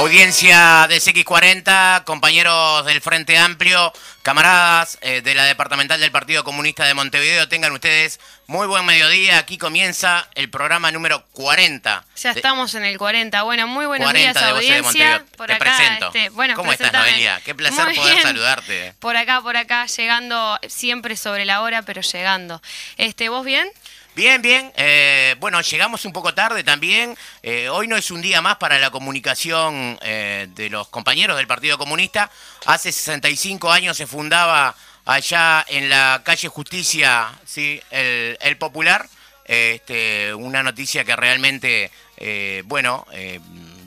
Audiencia de CX40, compañeros del Frente Amplio, camaradas eh, de la Departamental del Partido Comunista de Montevideo, tengan ustedes muy buen mediodía. Aquí comienza el programa número 40. Ya estamos en el 40. Bueno, muy buenos días, de audiencia. Por Te acá, presento. Este, bueno, ¿Cómo estás, Noelia? Qué placer poder saludarte. Por acá, por acá, llegando siempre sobre la hora, pero llegando. Este, ¿Vos bien? Bien, bien. Eh, bueno, llegamos un poco tarde también. Eh, hoy no es un día más para la comunicación eh, de los compañeros del Partido Comunista. Hace 65 años se fundaba allá en la calle Justicia, sí, el, Popular. Este, una noticia que realmente, bueno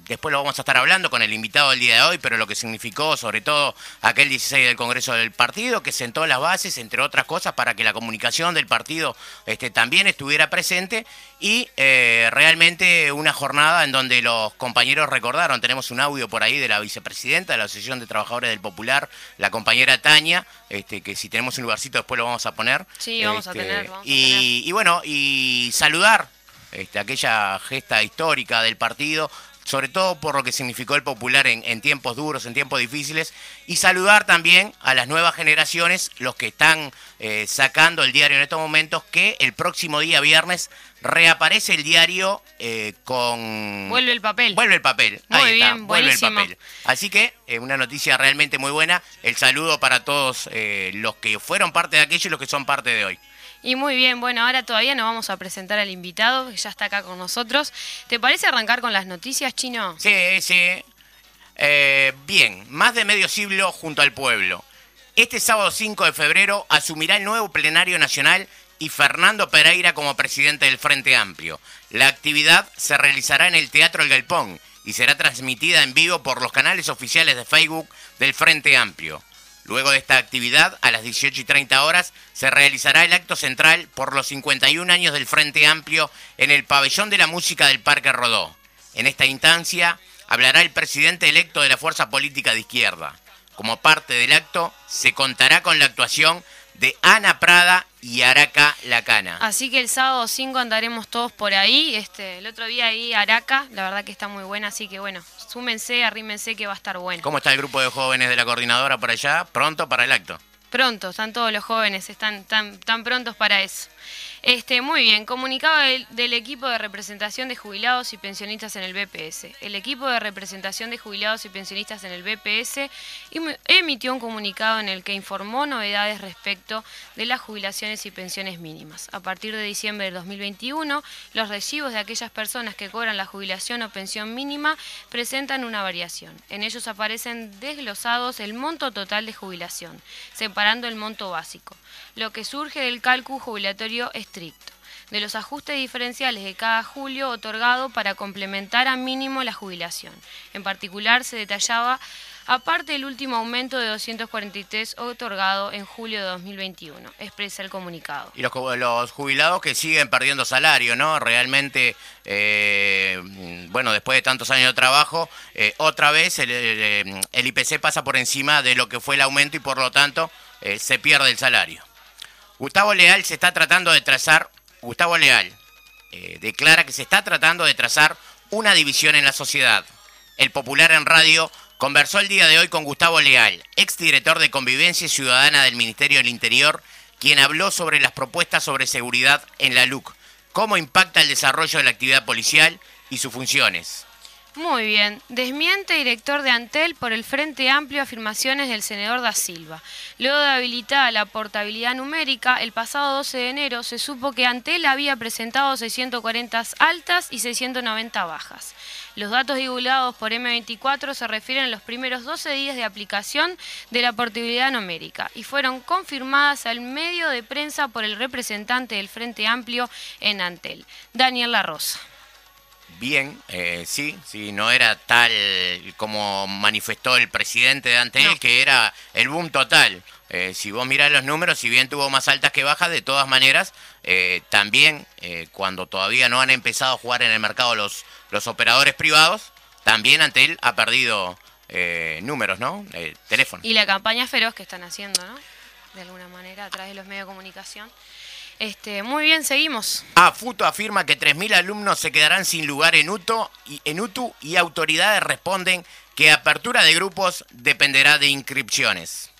después lo vamos a estar hablando con el invitado del día de hoy, pero lo que significó sobre todo aquel 16 del Congreso del Partido, que sentó las bases, entre otras cosas, para que la comunicación del partido este, también estuviera presente y eh, realmente una jornada en donde los compañeros recordaron, tenemos un audio por ahí de la vicepresidenta de la Asociación de Trabajadores del Popular, la compañera Tania, este, que si tenemos un lugarcito después lo vamos a poner. Sí, vamos a este, tener. y, bueno, y saludar este, aquella gesta histórica del partido, sobre todo por lo que significó el popular en, tiempos duros, en tiempos difíciles, y saludar también a las nuevas generaciones, los que están eh, sacando el diario en estos momentos, que el próximo día viernes reaparece el diario eh, con... Vuelve el papel. Vuelve el papel. Muy Ahí bien, está, vuelve el papel. Así que eh, una noticia realmente muy buena. El saludo para todos los que fueron parte de aquello y los que son parte de hoy. Y muy bien, bueno, ahora todavía no vamos a presentar al invitado, que ya está acá con nosotros. ¿Te parece arrancar con las noticias, Chino? Sí, sí. Eh, bien, más de medio siglo junto al pueblo. Este sábado 5 de febrero asumirá el nuevo plenario nacional y Fernando Pereira como presidente del Frente Amplio. La actividad se realizará en el Teatro El Galpón y será transmitida en vivo por los canales oficiales de Facebook del Frente Amplio. Luego de esta actividad, a las 18 y 30 horas, se realizará el acto central por los 51 años del Frente Amplio en el pabellón de la música del Parque Rodó. En esta instancia, hablará el presidente electo de la Fuerza Política de Izquierda. Como parte del acto, se contará con la actuación de Ana Prada y Araca Lacana. Así que el sábado 5 andaremos todos por ahí. Este, el otro día ahí Araca, la verdad que está muy buena, así que bueno, súmense, arrímense que va a estar bueno. ¿Cómo está el grupo de jóvenes de la coordinadora por allá? ¿Pronto para el acto? Pronto, están todos los jóvenes, están tan, tan prontos para eso. Este, muy bien, comunicado del, equipo de representación de jubilados y pensionistas en el BPS. El equipo de representación de jubilados y pensionistas en el BPS emitió un comunicado en el que informó novedades respecto de las jubilaciones y pensiones mínimas. A partir de diciembre del 2021, los recibos de aquellas personas que cobran la jubilación o pensión mínima presentan una variación. En ellos aparecen desglosados el monto total de jubilación, separando el monto básico lo que surge del cálculo jubilatorio estricto, de los ajustes diferenciales de cada julio otorgado para complementar a mínimo la jubilación. En particular se detallaba aparte del último aumento de 243 otorgado en julio de 2021, expresa el comunicado. Y los, jubilados que siguen perdiendo salario, ¿no? Realmente, eh, bueno, después de tantos años de trabajo, eh, otra vez el, el, IPC pasa por encima de lo que fue el aumento y por lo tanto eh, se pierde el salario. Gustavo Leal se está tratando de trazar, Gustavo Leal eh, declara que se está tratando de trazar una división en la sociedad. El Popular en Radio conversó el día de hoy con Gustavo Leal, exdirector de Convivencia Ciudadana del Ministerio del Interior, quien habló sobre las propuestas sobre seguridad en la LUC, cómo impacta el desarrollo de la actividad policial y sus funciones. Muy bien. Desmiente director de Antel por el Frente Amplio afirmaciones del senador da Silva. Luego de habilitar la portabilidad numérica, el pasado 12 de enero se supo que Antel había presentado 640 altas y 690 bajas. Los datos divulgados por M24 se refieren a los primeros 12 días de aplicación de la portabilidad numérica y fueron confirmadas al medio de prensa por el representante del Frente Amplio en Antel, Daniel La Rosa. Bien, eh, sí, sí, no era tal como manifestó el presidente de Antel, que era el boom total. Eh, si vos mirás los números, si bien tuvo más altas que bajas, de todas maneras, eh, también cuando todavía no han empezado a jugar en el mercado los, los operadores privados, también Antel ha perdido números, ¿no? teléfono. Y la campaña feroz que están haciendo, ¿no? De alguna manera, a través de los medios de comunicación. Este, muy bien, seguimos. AFUTO afirma que 3.000 alumnos se quedarán sin lugar en, UTO y, en UTU y autoridades responden que apertura de grupos dependerá de inscripciones.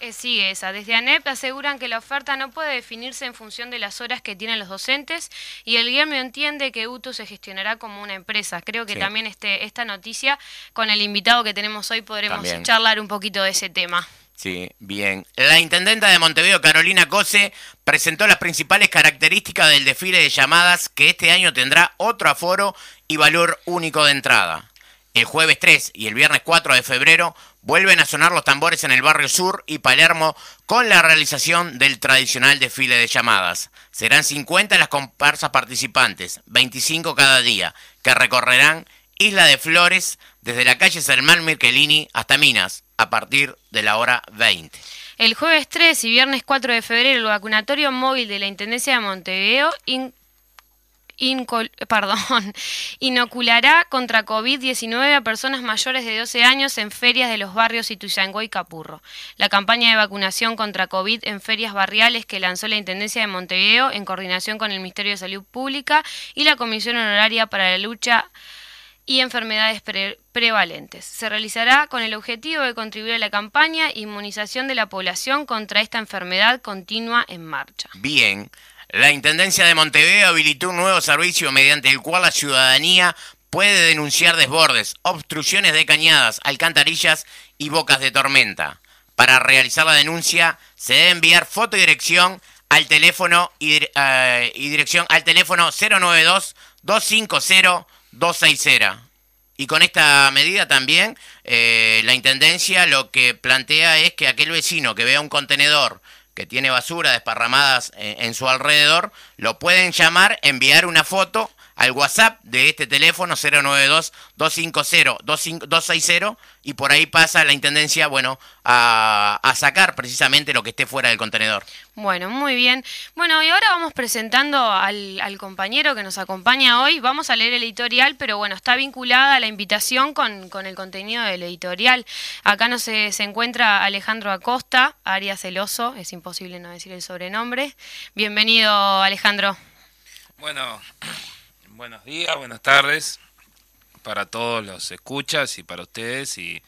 Eh, sigue esa. Desde ANEP aseguran que la oferta no puede definirse en función de las horas que tienen los docentes y el gremio entiende que UTU se gestionará como una empresa. Creo que también este, esta noticia, con el invitado que tenemos hoy, podremos charlar un poquito de ese tema. Sí, bien. La intendenta de Montevideo, Carolina Cose, presentó las principales características del desfile de llamadas que este año tendrá otro aforo y valor único de entrada. El jueves 3 y el viernes 4 de febrero vuelven a sonar los tambores en el barrio sur y Palermo con la realización del tradicional desfile de llamadas. Serán 50 las comparsas participantes, 25 cada día, que recorrerán Isla de Flores desde la calle Salmán Mirkelini hasta Minas, a partir de la hora 20. El jueves 3 y viernes 4 de febrero, el vacunatorio móvil de la Intendencia de Montevideo perdón, inoculará contra COVID-19 a personas mayores de 12 años en ferias de los barrios Ituzaingó y Capurro. La campaña de vacunación contra COVID en ferias barriales que lanzó la Intendencia de Montevideo en coordinación con el Ministerio de Salud Pública y la Comisión Honoraria para la Lucha y enfermedades prevalentes. Se realizará con el objetivo de contribuir a la campaña Inmunización de la población contra esta enfermedad continua en marcha. Bien, la Intendencia de Montevideo habilitó un nuevo servicio mediante el cual la ciudadanía puede denunciar desbordes, obstrucciones de cañadas, alcantarillas y bocas de tormenta. Para realizar la denuncia se debe enviar foto y dirección al teléfono y, eh, y dirección al teléfono 092 250 260. Y con esta medida también eh, la Intendencia lo que plantea es que aquel vecino que vea un contenedor que tiene basura desparramadas en, en su alrededor, lo pueden llamar, enviar una foto al WhatsApp de este teléfono 092-250-260 y por ahí pasa la Intendencia, bueno, a, sacar precisamente lo que esté fuera del contenedor. Bueno, muy bien. Bueno, y ahora vamos presentando al, compañero que nos acompaña hoy. Vamos a leer el editorial, pero bueno, está vinculada la invitación con, con el contenido del editorial. Acá no se, se encuentra Alejandro Acosta, Arias Celoso, es imposible no decir el sobrenombre. Bienvenido, Alejandro. Bueno, Buenos días, buenas tardes para todos los escuchas y para ustedes y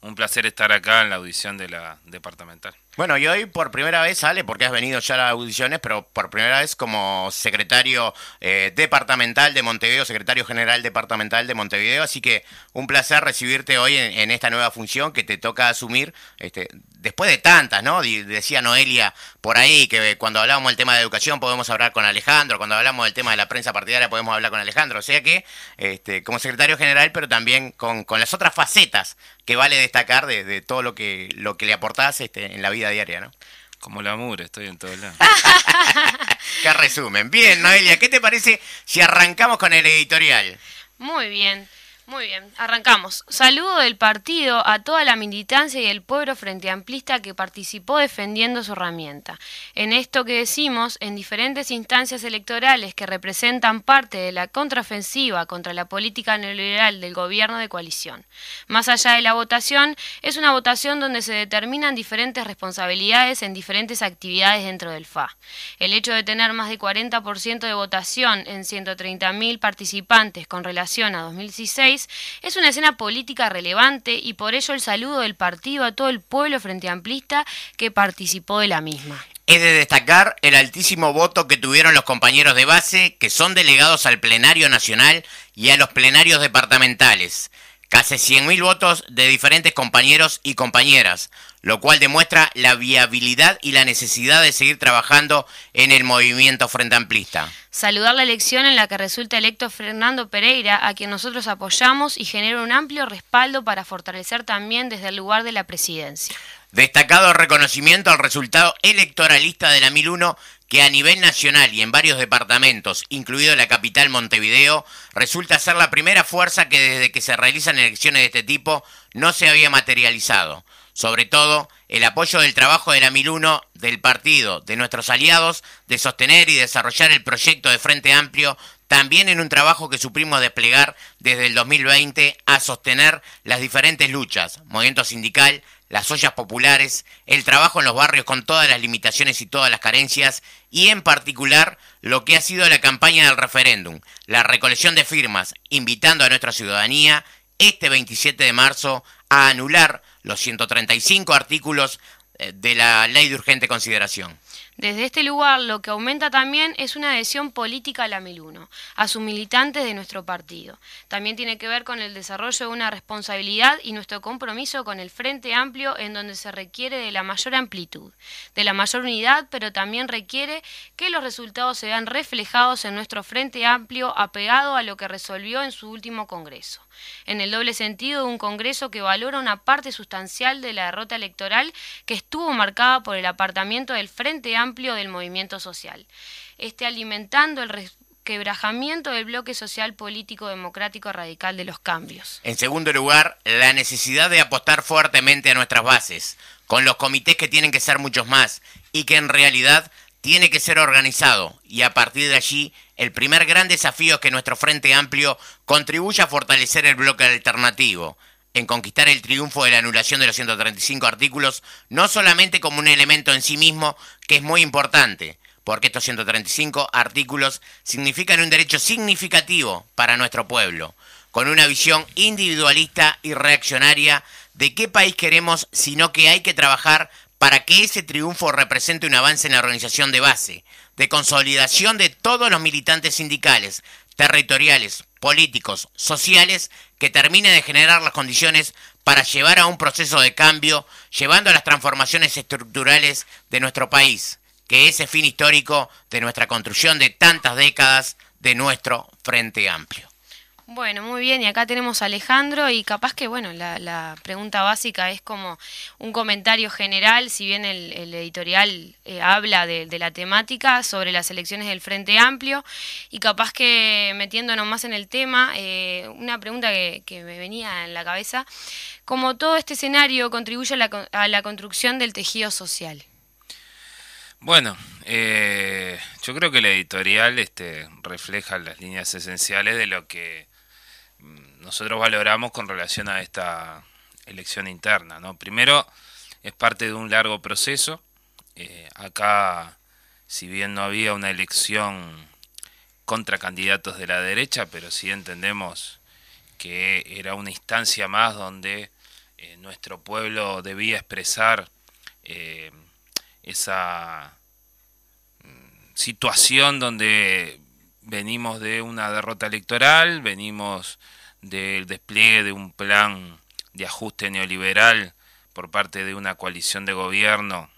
un placer estar acá en la audición de la departamental. Bueno, y hoy por primera vez sale, porque has venido ya a las audiciones, pero por primera vez como secretario eh, departamental de Montevideo, secretario general departamental de Montevideo, así que un placer recibirte hoy en, esta nueva función que te toca asumir, este, después de tantas, ¿no? Decía Noelia por ahí que cuando hablamos del tema de educación podemos hablar con Alejandro, cuando hablamos del tema de la prensa partidaria podemos hablar con Alejandro, o sea que este, como secretario general, pero también con las otras facetas que vale destacar de, de todo lo que, lo que le aportás este, en la vida diaria, ¿no? Como la mura, estoy en todos lados. Qué resumen. Bien, Noelia, ¿qué te parece si arrancamos con el editorial? Muy bien. Muy bien, arrancamos. Saludo del partido a toda la militancia y el pueblo frente amplista que participó defendiendo su herramienta. En esto que decimos, en diferentes instancias electorales que representan parte de la contraofensiva contra la política neoliberal del gobierno de coalición. Más allá de la votación, es una votación donde se determinan diferentes responsabilidades en diferentes actividades dentro del FA. El hecho de tener más de 40% de votación en 130.000 participantes con relación a 2016 es una escena política relevante y por ello el saludo del partido a todo el pueblo frente amplista que participó de la misma. Es de destacar el altísimo voto que tuvieron los compañeros de base que son delegados al plenario nacional y a los plenarios departamentales. Casi 100.000 votos de diferentes compañeros y compañeras, lo cual demuestra la viabilidad y la necesidad de seguir trabajando en el movimiento frente amplista. Saludar la elección en la que resulta electo Fernando Pereira, a quien nosotros apoyamos y genera un amplio respaldo para fortalecer también desde el lugar de la presidencia. Destacado reconocimiento al resultado electoralista de la 1001 que a nivel nacional y en varios departamentos, incluido la capital Montevideo, resulta ser la primera fuerza que desde que se realizan elecciones de este tipo no se había materializado. Sobre todo, el apoyo del trabajo de la 1001, del partido, de nuestros aliados, de sostener y desarrollar el proyecto de Frente Amplio, también en un trabajo que suprimos desplegar desde el 2020 a sostener las diferentes luchas, movimiento sindical, las ollas populares, el trabajo en los barrios con todas las limitaciones y todas las carencias, y en particular lo que ha sido la campaña del referéndum, la recolección de firmas, invitando a nuestra ciudadanía este 27 de marzo a anular los 135 artículos eh, de la ley de urgente consideración. Desde este lugar lo que aumenta también es una adhesión política a la 1001, a sus militantes de nuestro partido. También tiene que ver con el desarrollo de una responsabilidad y nuestro compromiso con el Frente Amplio en donde se requiere de la mayor amplitud, de la mayor unidad, pero también requiere que los resultados se vean reflejados en nuestro Frente Amplio apegado a lo que resolvió en su último Congreso en el doble sentido de un Congreso que valora una parte sustancial de la derrota electoral que estuvo marcada por el apartamiento del Frente Amplio del movimiento social, este alimentando el quebrajamiento del bloque social político democrático radical de los cambios. En segundo lugar, la necesidad de apostar fuertemente a nuestras bases, con los comités que tienen que ser muchos más y que en realidad tiene que ser organizado y a partir de allí el primer gran desafío es que nuestro Frente Amplio contribuya a fortalecer el bloque alternativo, en conquistar el triunfo de la anulación de los 135 artículos, no solamente como un elemento en sí mismo, que es muy importante, porque estos 135 artículos significan un derecho significativo para nuestro pueblo, con una visión individualista y reaccionaria de qué país queremos, sino que hay que trabajar para que ese triunfo represente un avance en la organización de base, de consolidación de todos los militantes sindicales, territoriales, políticos, sociales, que termine de generar las condiciones para llevar a un proceso de cambio, llevando a las transformaciones estructurales de nuestro país, que es el fin histórico de nuestra construcción de tantas décadas de nuestro Frente Amplio. Bueno, muy bien, y acá tenemos a Alejandro y capaz que, bueno, la, pregunta básica es como un comentario general, si bien el, editorial eh, habla de, la temática sobre las elecciones del Frente Amplio, y capaz que metiéndonos más en el tema, eh, una pregunta que, me venía en la cabeza, como todo este escenario contribuye a la, a la construcción del tejido social. Bueno, eh, yo creo que el editorial este, refleja las líneas esenciales de lo que nosotros valoramos con relación a esta elección interna. ¿no? Primero, es parte de un largo proceso. Eh, acá, si bien no había una elección contra candidatos de la derecha, pero sí entendemos que era una instancia más donde eh, nuestro pueblo debía expresar eh, esa mm, situación donde venimos de una derrota electoral, venimos del despliegue de un plan de ajuste neoliberal por parte de una coalición de gobierno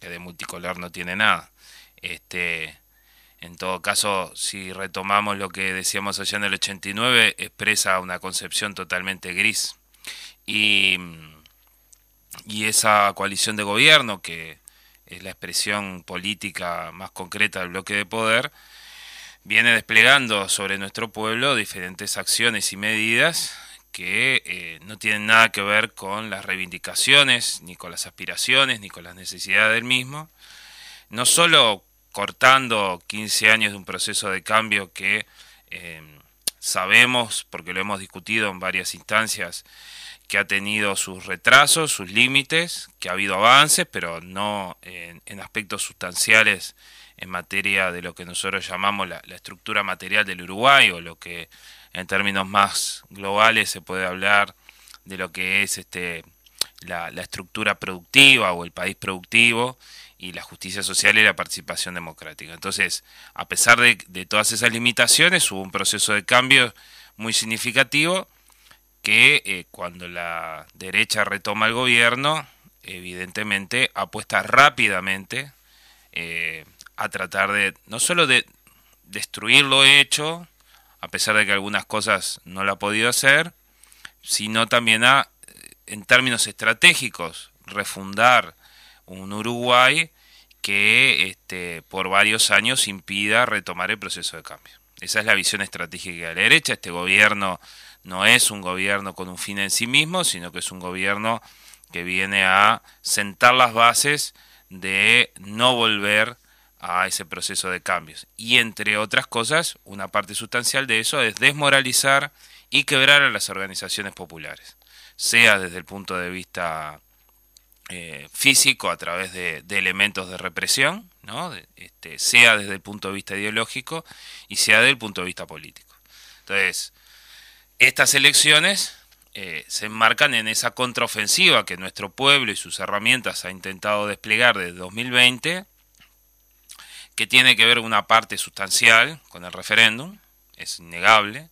que de multicolor no tiene nada. Este, en todo caso, si retomamos lo que decíamos allá en el 89, expresa una concepción totalmente gris. Y, y esa coalición de gobierno, que es la expresión política más concreta del bloque de poder, viene desplegando sobre nuestro pueblo diferentes acciones y medidas que eh, no tienen nada que ver con las reivindicaciones, ni con las aspiraciones, ni con las necesidades del mismo. No solo cortando 15 años de un proceso de cambio que eh, sabemos, porque lo hemos discutido en varias instancias, que ha tenido sus retrasos, sus límites, que ha habido avances, pero no en aspectos sustanciales en materia de lo que nosotros llamamos la, estructura material del Uruguay o lo que en términos más globales se puede hablar de lo que es este la, estructura productiva o el país productivo y la justicia social y la participación democrática. Entonces, a pesar de, todas esas limitaciones, hubo un proceso de cambio muy significativo que eh, cuando la derecha retoma el gobierno, evidentemente apuesta rápidamente eh, a tratar de no solo de destruir lo hecho, a pesar de que algunas cosas no lo ha podido hacer, sino también a, en términos estratégicos, refundar un Uruguay que este, por varios años impida retomar el proceso de cambio. Esa es la visión estratégica de la derecha. Este gobierno no es un gobierno con un fin en sí mismo, sino que es un gobierno que viene a sentar las bases de no volver a ese proceso de cambios. Y entre otras cosas, una parte sustancial de eso es desmoralizar y quebrar a las organizaciones populares, sea desde el punto de vista eh, físico a través de, elementos de represión, ¿no? este, sea desde el punto de vista ideológico y sea desde el punto de vista político. Entonces, estas elecciones eh, se enmarcan en esa contraofensiva que nuestro pueblo y sus herramientas ha intentado desplegar desde 2020 que tiene que ver una parte sustancial con el referéndum, es innegable,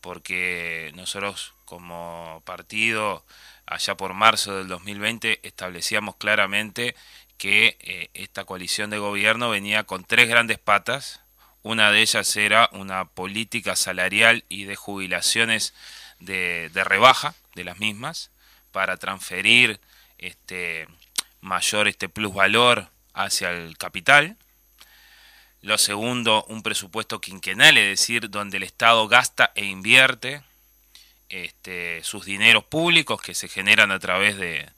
porque nosotros como partido allá por marzo del 2020 establecíamos claramente que eh, esta coalición de gobierno venía con tres grandes patas. Una de ellas era una política salarial y de jubilaciones de, de rebaja de las mismas para transferir este mayor este plusvalor hacia el capital lo segundo, un presupuesto quinquenal, es decir, donde el Estado gasta e invierte este, sus dineros públicos que se generan a través de,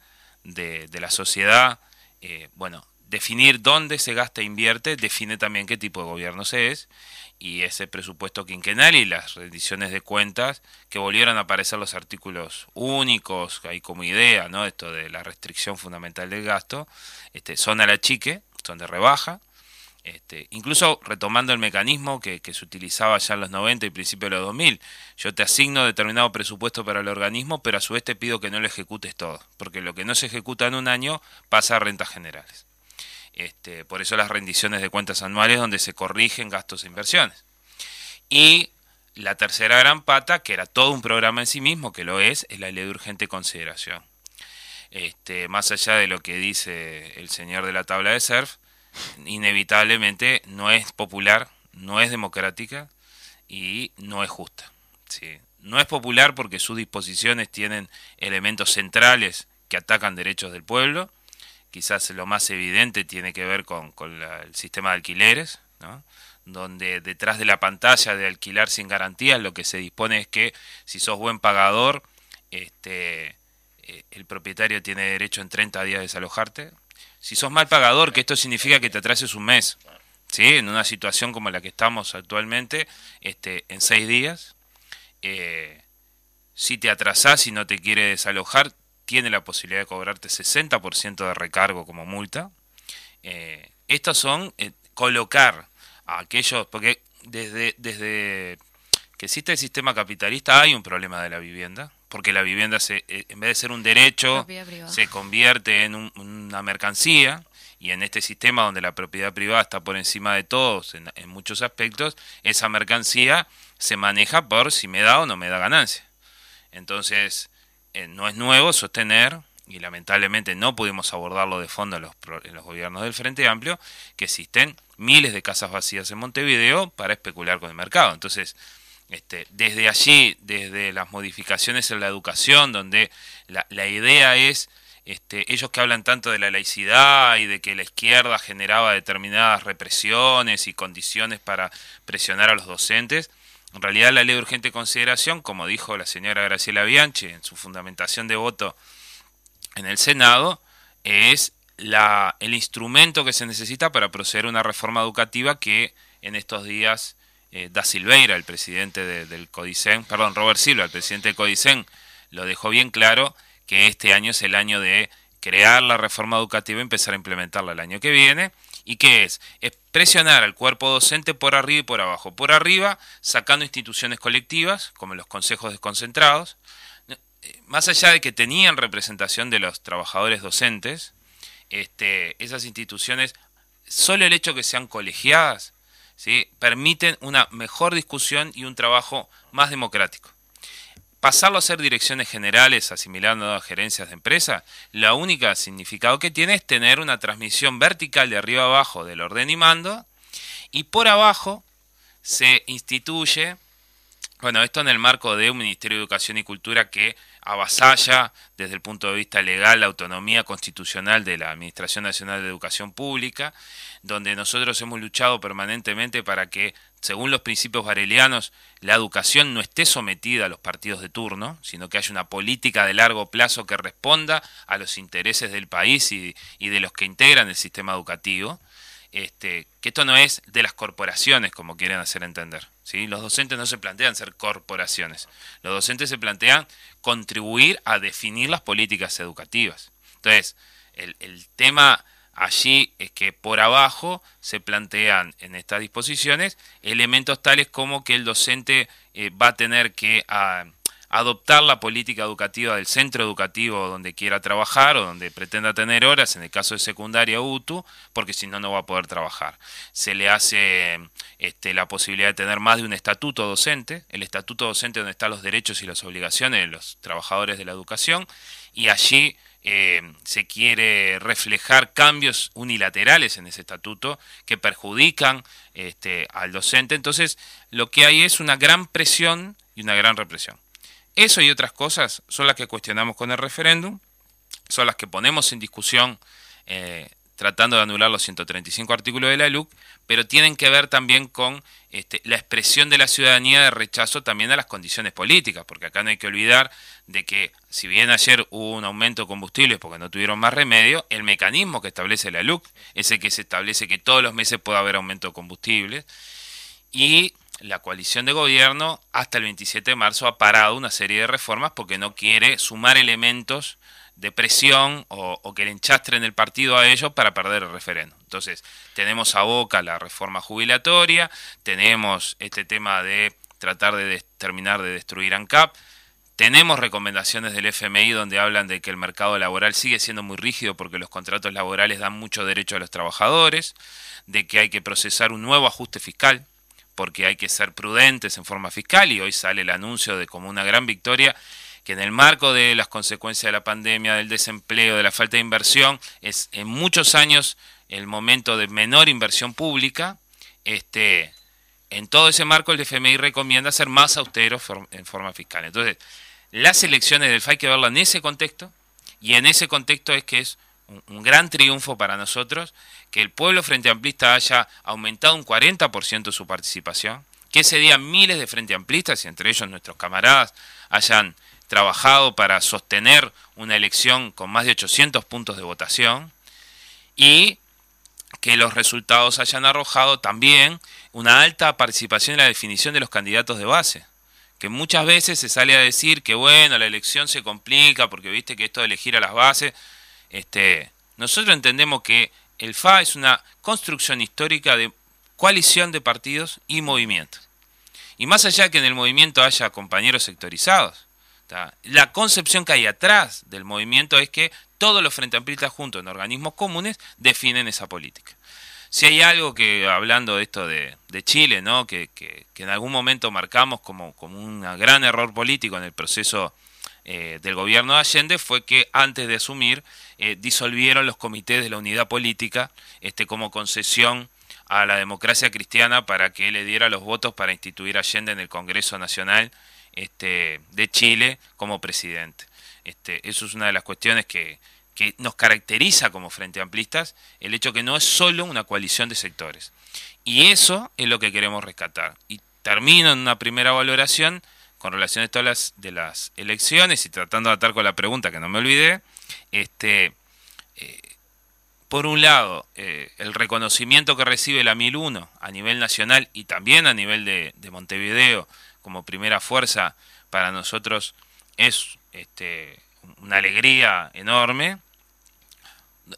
de, la sociedad. Eh, bueno, definir dónde se gasta e invierte define también qué tipo de gobierno se es y ese presupuesto quinquenal y las rendiciones de cuentas que volvieron a aparecer los artículos únicos, hay como idea, ¿no? Esto de la restricción fundamental del gasto, este, son a la chique, son de rebaja, este, incluso retomando el mecanismo que, se utilizaba ya en los 90 y principios de los 2000, yo te asigno determinado presupuesto para el organismo, pero a su vez te pido que no lo ejecutes todo, porque lo que no se ejecuta en un año pasa a rentas generales. Este, por eso las rendiciones de cuentas anuales donde se corrigen gastos e inversiones. Y la tercera gran pata, que era todo un programa en sí mismo, que lo es, es la ley de urgente consideración. Este, más allá de lo que dice el señor de la tabla de surf, inevitablemente no es popular, no es democrática y no es justa. ¿sí? No es popular porque sus disposiciones tienen elementos centrales que atacan derechos del pueblo. Quizás lo más evidente tiene que ver con, el sistema de alquileres, donde detrás de la pantalla de alquilar sin garantías lo que se dispone es que si sos buen pagador, este, eh, el propietario tiene derecho en 30 días de desalojarte, si sos mal pagador, que esto significa que te atrases un mes, ¿sí? En una situación como la que estamos actualmente, este, en seis días, eh, si te atrasás y no te quiere desalojar, tiene la posibilidad de cobrarte 60% de recargo como multa. Eh, estos son eh, colocar a aquellos, porque desde, desde que existe el sistema capitalista hay un problema de la vivienda, porque la vivienda se, eh, en vez de ser un derecho se convierte en una mercancía y en este sistema donde la propiedad privada está por encima de todos en, muchos aspectos, esa mercancía se maneja por si me da o no me da ganancia. Entonces, eh, no es nuevo sostener, y lamentablemente no pudimos abordarlo de fondo en los, en los gobiernos del Frente Amplio, que existen miles de casas vacías en Montevideo para especular con el mercado. Entonces, este, desde allí, desde las modificaciones en la educación, donde la, idea es, este, ellos que hablan tanto de la laicidad y de que la izquierda generaba determinadas represiones y condiciones para presionar a los docentes, en realidad la ley de urgente consideración, como dijo la señora Graciela Bianchi en su fundamentación de voto en el Senado, es la, el instrumento que se necesita para proceder a una reforma educativa que en estos días eh, da Silveira, el presidente del Codicen, perdón, Robert Silva, el presidente del Codicen, lo dejó bien claro que este año es el año de crear la reforma educativa y empezar a implementarla el año que viene. ¿Y qué es? Es presionar al cuerpo docente por arriba y por abajo. Por arriba, sacando instituciones colectivas, como los consejos desconcentrados, eh, más allá de que tenían representación de los trabajadores docentes, este, esas instituciones, solo el hecho que sean colegiadas, ¿sí? permiten una mejor discusión y un trabajo más democrático. Pasarlo a ser direcciones generales, asimilando a gerencias de empresa, la única significado que tiene es tener una transmisión vertical de arriba abajo del orden y mando, y por abajo se instituye, bueno, esto en el marco de un Ministerio de Educación y Cultura que avasalla desde el punto de vista legal la autonomía constitucional de la Administración Nacional de Educación Pública, donde nosotros hemos luchado permanentemente para que, según los principios barelianos, la educación no esté sometida a los partidos de turno, sino que haya una política de largo plazo que responda a los intereses del país y de los que integran el sistema educativo. Este, que esto no es de las corporaciones, como quieren hacer entender. ¿sí? Los docentes no se plantean ser corporaciones. Los docentes se plantean contribuir a definir las políticas educativas. Entonces, el, tema allí es que por abajo se plantean en estas disposiciones elementos tales como que el docente eh, va a tener que... Ah, adoptar la política educativa del centro educativo donde quiera trabajar o donde pretenda tener horas, en el caso de secundaria UTU, porque si no, no va a poder trabajar. Se le hace este, la posibilidad de tener más de un estatuto docente, el estatuto docente donde están los derechos y las obligaciones de los trabajadores de la educación, y allí eh, se quiere reflejar cambios unilaterales en ese estatuto que perjudican este, al docente. Entonces, lo que hay es una gran presión y una gran represión. Eso y otras cosas son las que cuestionamos con el referéndum, son las que ponemos en discusión eh, tratando de anular los 135 artículos de la LUC, pero tienen que ver también con este, la expresión de la ciudadanía de rechazo también a las condiciones políticas, porque acá no hay que olvidar de que si bien ayer hubo un aumento de combustibles porque no tuvieron más remedio, el mecanismo que establece la LUC es el que se establece que todos los meses puede haber aumento de combustibles y la coalición de gobierno hasta el 27 de marzo ha parado una serie de reformas porque no quiere sumar elementos de presión o, que le enchastren el partido a ellos para perder el referéndum. Entonces, tenemos a boca la reforma jubilatoria, tenemos este tema de tratar de terminar de destruir ANCAP, tenemos recomendaciones del FMI donde hablan de que el mercado laboral sigue siendo muy rígido porque los contratos laborales dan mucho derecho a los trabajadores, de que hay que procesar un nuevo ajuste fiscal, porque hay que ser prudentes en forma fiscal y hoy sale el anuncio de como una gran victoria que en el marco de las consecuencias de la pandemia, del desempleo, de la falta de inversión, es en muchos años el momento de menor inversión pública. Este, en todo ese marco el FMI recomienda ser más austero en forma fiscal. Entonces, las elecciones del FA hay que verlo en ese contexto y en ese contexto es que es un, gran triunfo para nosotros que el pueblo frente amplista haya aumentado un 40% su participación, que ese día miles de frente amplistas, y entre ellos nuestros camaradas, hayan trabajado para sostener una elección con más de 800 puntos de votación y que los resultados hayan arrojado también una alta participación en la definición de los candidatos de base. Que muchas veces se sale a decir que bueno, la elección se complica porque viste que esto de elegir a las bases este, nosotros entendemos que el FA es una construcción histórica de coalición de partidos y movimientos. Y más allá que en el movimiento haya compañeros sectorizados, la concepción que hay atrás del movimiento es que todos los frente amplistas juntos en organismos comunes definen esa política. Si hay algo que, hablando de esto de, Chile, ¿no? Que, que, en algún momento marcamos como, como un gran error político en el proceso eh, del gobierno de Allende fue que antes de asumir eh, disolvieron los comités de la unidad política este, como concesión a la democracia cristiana para que le diera los votos para instituir Allende en el Congreso Nacional este, de Chile como presidente. Este, eso es una de las cuestiones que, que nos caracteriza como Frente Amplistas, el hecho que no es solo una coalición de sectores. Y eso es lo que queremos rescatar. Y termino en una primera valoración con relación a todas las, de las elecciones y tratando de atar con la pregunta que no me olvidé, este, eh, por un lado, eh, el reconocimiento que recibe la 1001 a nivel nacional y también a nivel de, Montevideo como primera fuerza para nosotros es este, una alegría enorme.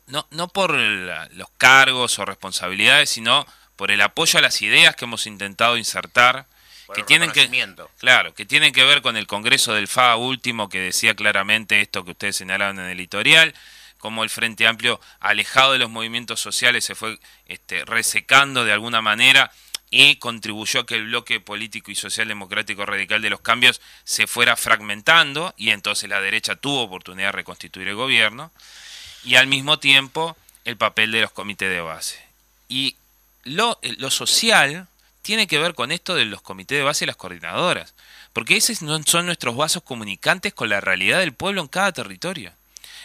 No, no por los cargos o responsabilidades, sino por el apoyo a las ideas que hemos intentado insertar que tienen que claro que tienen que ver con el Congreso del FA último que decía claramente esto que ustedes señalaron en el editorial como el Frente Amplio alejado de los movimientos sociales se fue este, resecando de alguna manera y contribuyó a que el bloque político y social democrático radical de los cambios se fuera fragmentando y entonces la derecha tuvo oportunidad de reconstituir el gobierno y al mismo tiempo el papel de los comités de base. Y lo, lo social tiene que ver con esto de los comités de base y las coordinadoras. porque esos son nuestros vasos comunicantes con la realidad del pueblo en cada territorio.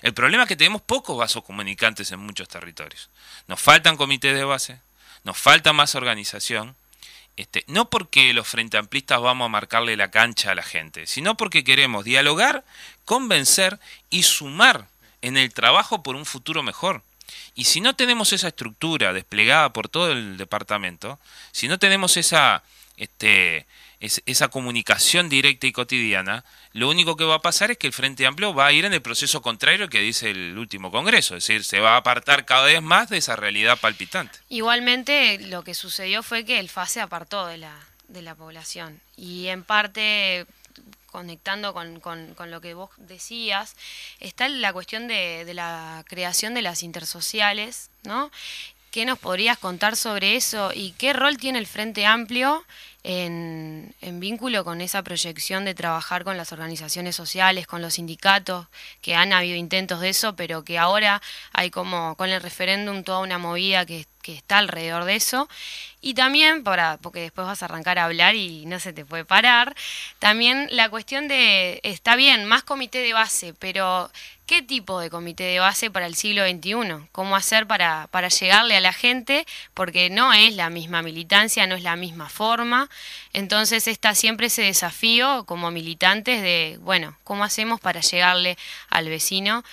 El problema es que tenemos pocos vasos comunicantes en muchos territorios. Nos faltan comités de base, nos falta más organización, este, no porque los frente amplistas vamos a marcarle la cancha a la gente, sino porque queremos dialogar, convencer y sumar en el trabajo por un futuro mejor. Y si no tenemos esa estructura desplegada por todo el departamento, si no tenemos esa, este, esa comunicación directa y cotidiana, lo único que va a pasar es que el Frente Amplio va a ir en el proceso contrario que dice el último Congreso, es decir, se va a apartar cada vez más de esa realidad palpitante. Igualmente, lo que sucedió fue que el FAS se apartó de la, de la población y en parte conectando con, con, lo que vos decías, está la cuestión de, de, la creación de las intersociales, ¿no? ¿Qué nos podrías contar sobre eso y qué rol tiene el Frente Amplio en, vínculo con esa proyección de trabajar con las organizaciones sociales, con los sindicatos, que han habido intentos de eso, pero que ahora hay como con el referéndum toda una movida que, que está alrededor de eso. Y también, para, porque después vas a arrancar a hablar y no se te puede parar, también la cuestión de, está bien, más comité de base, pero ¿qué tipo de comité de base para el siglo XXI? ¿Cómo hacer para, para llegarle a la gente? Porque no es la misma militancia, no es la misma forma. Entonces está siempre ese desafío como militantes de, bueno, ¿cómo hacemos para llegarle al vecino?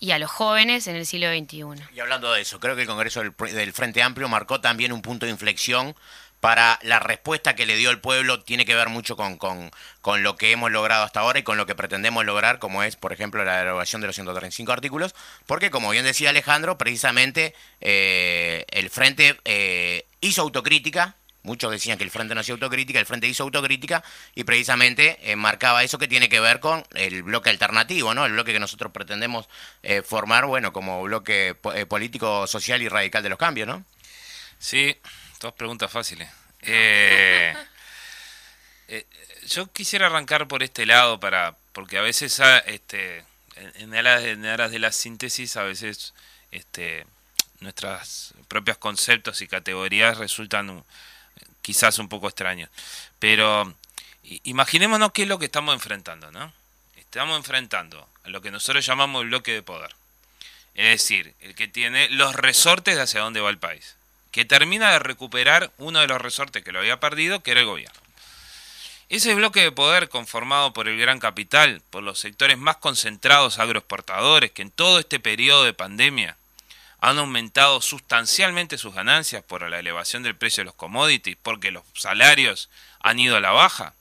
y a los jóvenes en el siglo XXI. Y hablando de eso, creo que el Congreso del, Frente Amplio marcó también un punto de inflexión para la respuesta que le dio el pueblo tiene que ver mucho con, con, con, lo que hemos logrado hasta ahora y con lo que pretendemos lograr, como es, por ejemplo, la derogación de los 135 artículos, porque, como bien decía Alejandro, precisamente eh, el Frente eh, hizo autocrítica, Muchos decían que el Frente no hacía autocrítica, el Frente hizo autocrítica y precisamente eh, marcaba eso que tiene que ver con el bloque alternativo, ¿no? El bloque que nosotros pretendemos eh, formar, bueno, como bloque eh, político, social y radical de los cambios, ¿no? Sí, dos preguntas fáciles. yo quisiera arrancar por este lado para, porque a veces, este, en aras, en aras de la síntesis, a veces, este, nuestros propios conceptos y categorías resultan quizás un poco extraño. Pero imaginémonos qué es lo que estamos enfrentando, ¿no? Estamos enfrentando a lo que nosotros llamamos el bloque de poder. Es decir, el que tiene los resortes de hacia dónde va el país. Que termina de recuperar uno de los resortes que lo había perdido, que era el gobierno. Ese bloque de poder conformado por el gran capital, por los sectores más concentrados agroexportadores, que en todo este periodo de pandemia han aumentado sustancialmente sus ganancias por la elevación del precio de los commodities, porque los salarios han ido a la baja.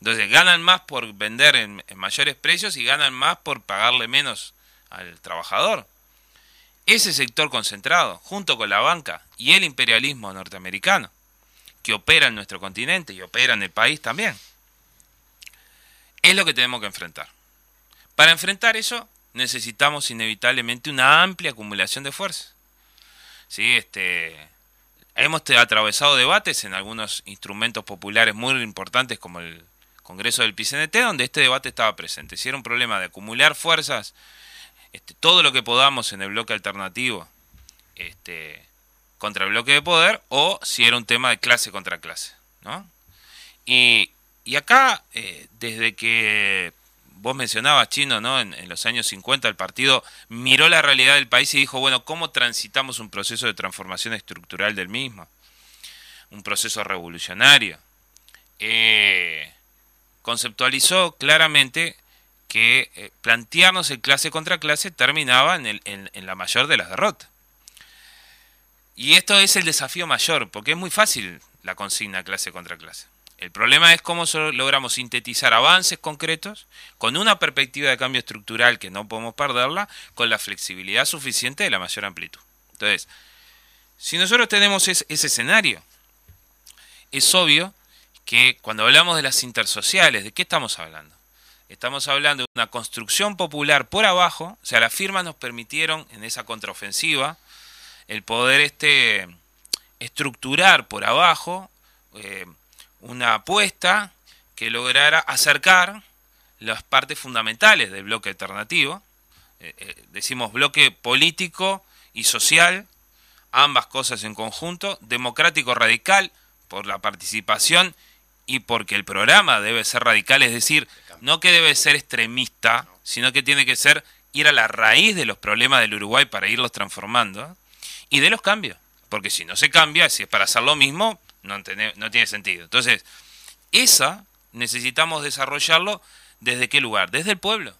Entonces ganan más por vender en, mayores precios y ganan más por pagarle menos al trabajador. Ese sector concentrado, junto con la banca y el imperialismo norteamericano, que opera en nuestro continente y opera en el país también, es lo que tenemos que enfrentar. Para enfrentar eso necesitamos inevitablemente una amplia acumulación de fuerzas. ¿Sí? Este, hemos atravesado debates en algunos instrumentos populares muy importantes como el Congreso del PCNT, donde este debate estaba presente. Si era un problema de acumular fuerzas, este, todo lo que podamos en el bloque alternativo este, contra el bloque de poder, o si era un tema de clase contra clase. ¿no? Y, y acá, eh, desde que vos mencionabas, Chino, ¿no? En, los años 50 el partido miró la realidad del país y dijo, bueno, ¿cómo transitamos un proceso de transformación estructural del mismo? Un proceso revolucionario. Eh, conceptualizó claramente que eh, plantearnos el clase contra clase terminaba en, en la mayor de las derrotas. Y esto es el desafío mayor, porque es muy fácil la consigna clase contra clase. El problema es cómo logramos sintetizar avances concretos con una perspectiva de cambio estructural que no podemos perderla, con la flexibilidad suficiente de la mayor amplitud. Entonces, si nosotros tenemos ese, escenario, es obvio que cuando hablamos de las intersociales, ¿de qué estamos hablando? Estamos hablando de una construcción popular por abajo, o sea, las firmas nos permitieron en esa contraofensiva el poder este, estructurar por abajo eh, una apuesta que lograra acercar las partes fundamentales del bloque alternativo, eh, eh, decimos bloque político y social, ambas cosas en conjunto, democrático radical por la participación y porque el programa debe ser radical, es decir, no que debe ser extremista, sino que tiene que ser ir a la raíz de los problemas del Uruguay para irlos transformando y de los cambios. Porque si no se cambia, si es para hacer lo mismo, no, no tiene sentido. Entonces, esa necesitamos desarrollarlo desde qué lugar? Desde el pueblo.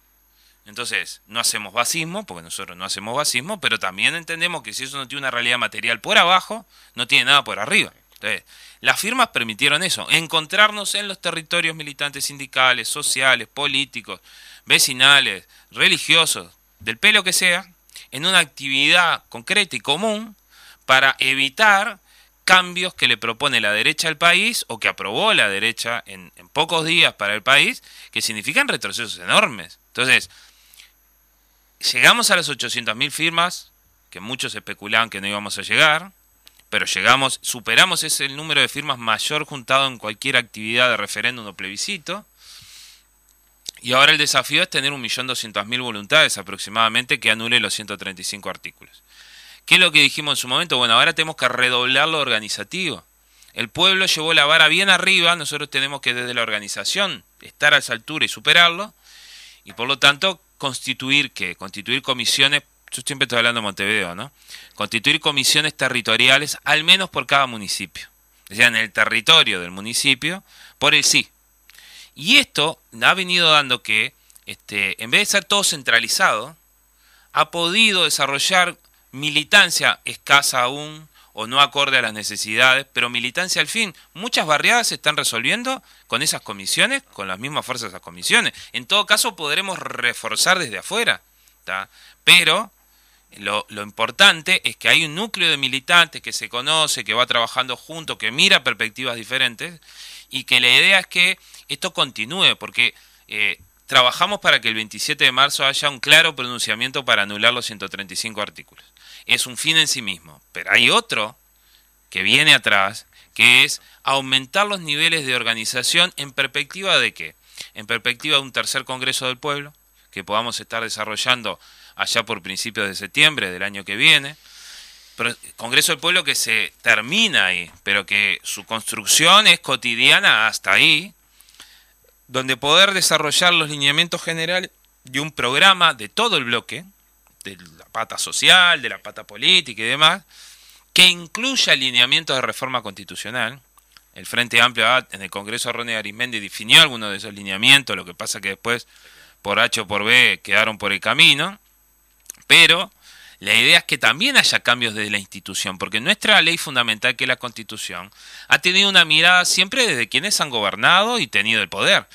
Entonces, no hacemos basismo, porque nosotros no hacemos basismo, pero también entendemos que si eso no tiene una realidad material por abajo, no tiene nada por arriba. Entonces, las firmas permitieron eso, encontrarnos en los territorios militantes sindicales, sociales, políticos, vecinales, religiosos, del pelo que sea, en una actividad concreta y común para evitar cambios que le propone la derecha al país o que aprobó la derecha en, pocos días para el país, que significan retrocesos enormes. Entonces, llegamos a las 800.000 firmas, que muchos especulaban que no íbamos a llegar, pero llegamos, superamos ese número de firmas mayor juntado en cualquier actividad de referéndum o plebiscito. Y ahora el desafío es tener 1.200.000 voluntades aproximadamente que anule los 135 artículos. ¿Qué es lo que dijimos en su momento? Bueno, ahora tenemos que redoblar lo organizativo. El pueblo llevó la vara bien arriba, nosotros tenemos que desde la organización estar a esa altura y superarlo, y por lo tanto constituir qué? Constituir comisiones, yo siempre estoy hablando de Montevideo, ¿no? Constituir comisiones territoriales, al menos por cada municipio. O sea, en el territorio del municipio, por el sí. Y esto ha venido dando que, este, en vez de ser todo centralizado, ha podido desarrollar militancia escasa aún o no acorde a las necesidades, pero militancia al fin. Muchas barriadas se están resolviendo con esas comisiones, con las mismas fuerzas de esas comisiones. En todo caso, podremos reforzar desde afuera. Pero lo, lo, importante es que hay un núcleo de militantes que se conoce, que va trabajando junto, que mira perspectivas diferentes y que la idea es que esto continúe, porque eh, trabajamos para que el 27 de marzo haya un claro pronunciamiento para anular los 135 artículos. Es un fin en sí mismo, pero hay otro que viene atrás, que es aumentar los niveles de organización en perspectiva de qué? En perspectiva de un tercer Congreso del Pueblo, que podamos estar desarrollando allá por principios de septiembre del año que viene. Pero Congreso del Pueblo que se termina ahí, pero que su construcción es cotidiana hasta ahí, donde poder desarrollar los lineamientos generales de un programa de todo el bloque, de la pata social, de la pata política y demás, que incluya lineamientos de reforma constitucional. El Frente Amplio en el Congreso Ronnie Arismendi definió algunos de esos lineamientos, lo que pasa que después por H o por B quedaron por el camino, pero la idea es que también haya cambios desde la institución, porque nuestra ley fundamental, que es la Constitución, ha tenido una mirada siempre desde quienes han gobernado y tenido el poder.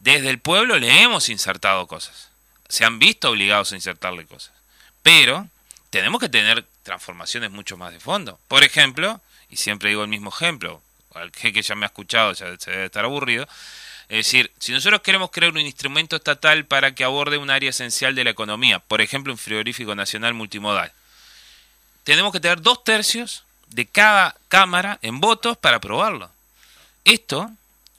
Desde el pueblo le hemos insertado cosas. Se han visto obligados a insertarle cosas. Pero tenemos que tener transformaciones mucho más de fondo. Por ejemplo, y siempre digo el mismo ejemplo, al que ya me ha escuchado ya se debe estar aburrido, es decir, si nosotros queremos crear un instrumento estatal para que aborde un área esencial de la economía, por ejemplo un frigorífico nacional multimodal, tenemos que tener dos tercios de cada cámara en votos para aprobarlo. Esto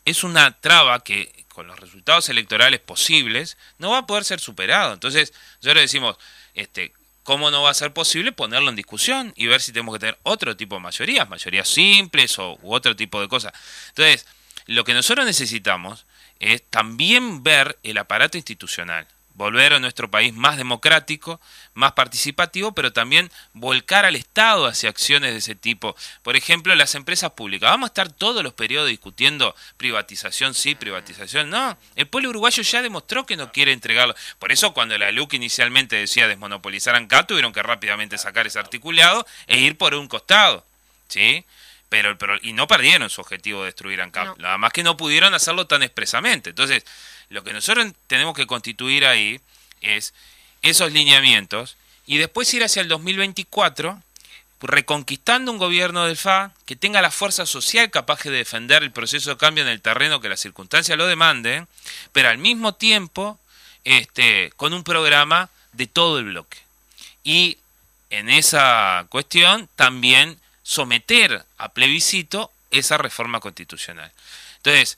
es una traba que con los resultados electorales posibles no va a poder ser superado. Entonces, nosotros decimos, este, ¿cómo no va a ser posible ponerlo en discusión y ver si tenemos que tener otro tipo de mayorías, mayorías simples o u otro tipo de cosas? Entonces, lo que nosotros necesitamos es también ver el aparato institucional, volver a nuestro país más democrático, más participativo, pero también volcar al Estado hacia acciones de ese tipo. Por ejemplo, las empresas públicas. Vamos a estar todos los periodos discutiendo privatización sí, privatización no. El pueblo uruguayo ya demostró que no quiere entregarlo. Por eso cuando la LUC inicialmente decía desmonopolizar ANCAP, tuvieron que rápidamente sacar ese articulado e ir por un costado. ¿Sí? Pero, y no perdieron su objetivo de destruir ANCAP. Nada más que no pudieron hacerlo tan expresamente. Entonces, lo que nosotros tenemos que constituir ahí es esos lineamientos y después ir hacia el 2024 reconquistando un gobierno del FA que tenga la fuerza social capaz de defender el proceso de cambio en el terreno que las circunstancias lo demanden, pero al mismo tiempo este, con un programa de todo el bloque. Y en esa cuestión también someter a plebiscito esa reforma constitucional. Entonces,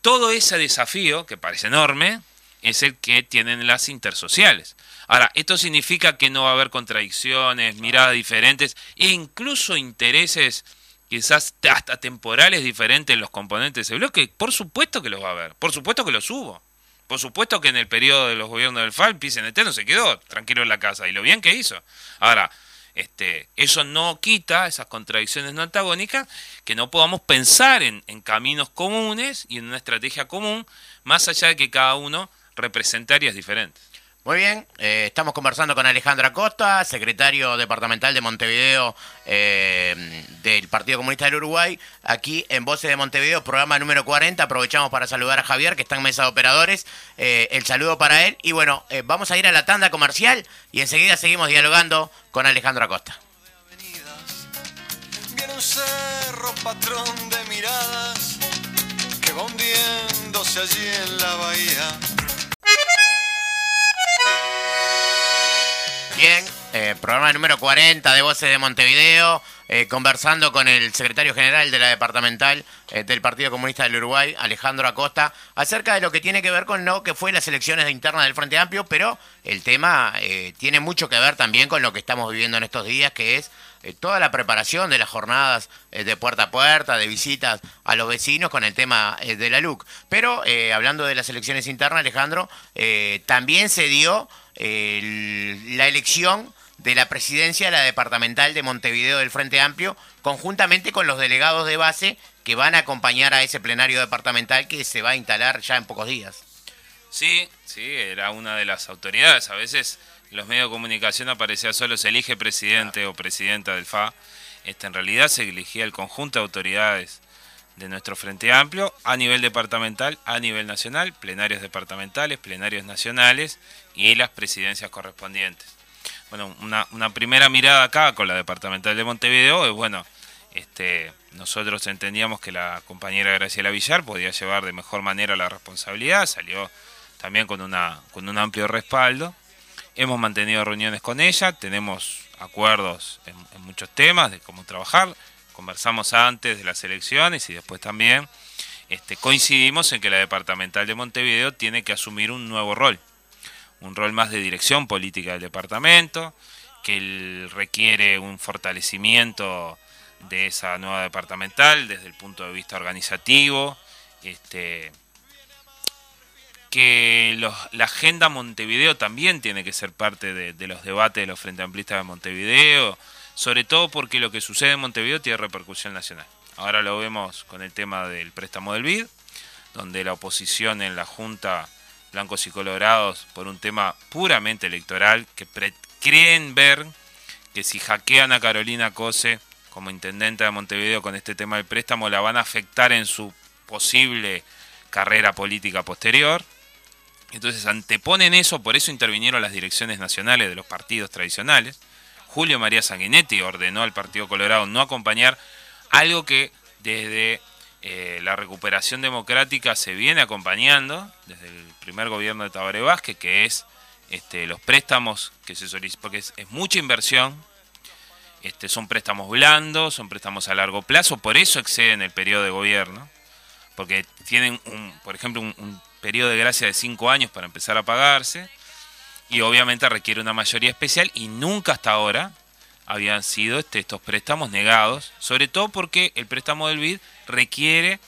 todo ese desafío, que parece enorme, es el que tienen las intersociales. Ahora, esto significa que no va a haber contradicciones, miradas diferentes e incluso intereses quizás hasta temporales diferentes en los componentes de ese bloque, por supuesto que los va a haber, por supuesto que los hubo. Por supuesto que en el periodo de los gobiernos del FAL, PCNT no se quedó tranquilo en la casa, y lo bien que hizo. Ahora, este, eso no quita esas contradicciones no antagónicas, que no podamos pensar en, caminos comunes y en una estrategia común, más allá de que cada uno represente áreas diferentes. Muy bien, eh, estamos conversando con Alejandra Costa, secretario departamental de Montevideo eh, del Partido Comunista del Uruguay, aquí en Voces de Montevideo, programa número 40. Aprovechamos para saludar a Javier, que está en mesa de operadores. Eh, el saludo para él. Y bueno, vamos a ir a la tanda comercial y enseguida seguimos dialogando con Alejandra Costa. Viene un cerro patrón de miradas que va hundiéndose allí en la bahía Bien, eh, programa número 40 de Voces de Montevideo, eh, conversando con el secretario general de la departamental eh, del Partido Comunista del Uruguay, Alejandro Acosta, acerca de lo que tiene que ver con lo que fue las elecciones de interna del Frente Amplio, pero el tema tiene mucho que ver también con lo que estamos viviendo en estos días, que es toda la preparación de las jornadas de puerta a puerta, de visitas a los vecinos con el tema de la LUC. Pero hablando de las elecciones internas, Alejandro, también se dio la elección de la presidencia de la departamental de Montevideo del Frente Amplio, conjuntamente con los delegados de base que van a acompañar a ese plenario departamental que se va a instalar ya en pocos días. Sí, sí, era una de las autoridades. A veces los medios de comunicación aparecía solo se elige presidente o presidenta del FA. Este, en realidad se elegía el conjunto de autoridades de nuestro Frente Amplio a nivel departamental, a nivel nacional, plenarios departamentales, plenarios nacionales y las presidencias correspondientes. Bueno, una, primera mirada acá con la departamental de Montevideo es, bueno, este, nosotros entendíamos que la compañera Graciela Villar podía llevar de mejor manera la responsabilidad, salió también con, una, con un amplio respaldo. Hemos mantenido reuniones con ella, tenemos acuerdos en muchos temas de cómo trabajar conversamos antes de las elecciones y después también, este, coincidimos en que la departamental de Montevideo tiene que asumir un nuevo rol, un rol más de dirección política del departamento, que requiere un fortalecimiento de esa nueva departamental desde el punto de vista organizativo, este, que la agenda Montevideo también tiene que ser parte de, de los debates de los Frente Amplistas de Montevideo, sobre todo porque lo que sucede en Montevideo tiene repercusión nacional. Ahora lo vemos con el tema del préstamo del BID, donde la oposición en la Junta, blancos y colorados, por un tema puramente electoral, que creen ver que si hackean a Carolina Cose como intendente de Montevideo con este tema del préstamo, la van a afectar en su posible carrera política posterior. Entonces anteponen eso, por eso intervinieron las direcciones nacionales de los partidos tradicionales Julio María Sanguinetti ordenó al Partido Colorado no acompañar algo que desde eh, la recuperación democrática se viene acompañando desde el primer gobierno de Tabaré Vázquez, que es este, los préstamos que se solicitan, porque es, mucha inversión, este, son préstamos blandos, son préstamos a largo plazo, por eso exceden el periodo de gobierno, porque tienen, un, por ejemplo, un, un periodo de gracia de cinco años para empezar a pagarse, y obviamente requiere una mayoría especial y nunca hasta ahora habían sido este, estos préstamos negados, sobre todo porque el préstamo del BID requiere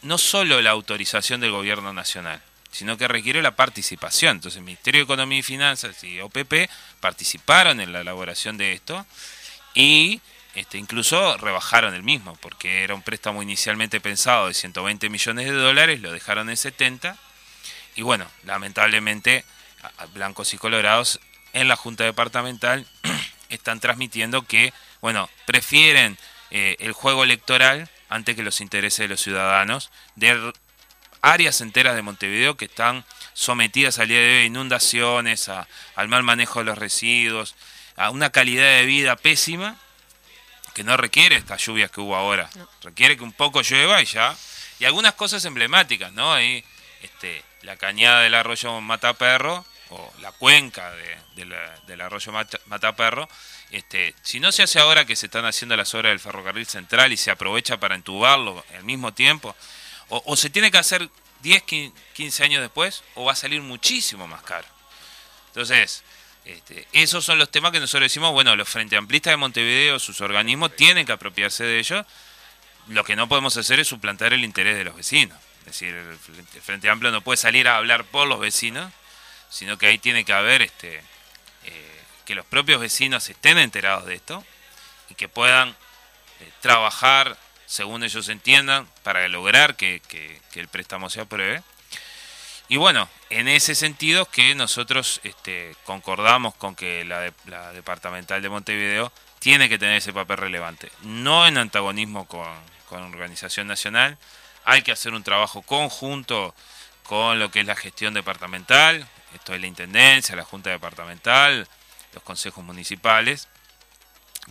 no solo la autorización del gobierno nacional, sino que requiere la participación. Entonces el Ministerio de Economía y Finanzas y OPP participaron en la elaboración de esto y este, incluso rebajaron el mismo, porque era un préstamo inicialmente pensado de 120 millones de dólares, lo dejaron en 70 y bueno, lamentablemente blancos y colorados en la Junta Departamental están transmitiendo que, bueno, prefieren eh, el juego electoral antes que los intereses de los ciudadanos de áreas enteras de Montevideo que están sometidas al día de hoy a inundaciones, al mal manejo de los residuos, a una calidad de vida pésima que no requiere estas lluvias que hubo ahora. Requiere que un poco llueva y ya. Y algunas cosas emblemáticas, ¿no? Ahí, este, la cañada del arroyo Mataperro, o la cuenca de, del arroyo Mataperro, este, si no se hace ahora que se están haciendo las obras del ferrocarril central y se aprovecha para entubarlo al mismo tiempo, o, se tiene que hacer 10, 15 años después, o va a salir muchísimo más caro. Entonces, Este, esos son los temas que nosotros decimos, bueno, los Frente Amplistas de Montevideo, sus organismos, tienen que apropiarse de ellos. Lo que no podemos hacer es suplantar el interés de los vecinos. Es decir, el Frente Amplio no puede salir a hablar por los vecinos, sino que ahí tiene que haber este, eh, que los propios vecinos estén enterados de esto y que puedan eh, trabajar según ellos entiendan para lograr que, que el préstamo se apruebe. Y bueno, en ese sentido que nosotros este, concordamos con que la, departamental de Montevideo tiene que tener ese papel relevante, no en antagonismo con, con organización nacional, hay que hacer un trabajo conjunto con lo que es la gestión departamental, esto es la Intendencia, la Junta Departamental, los consejos municipales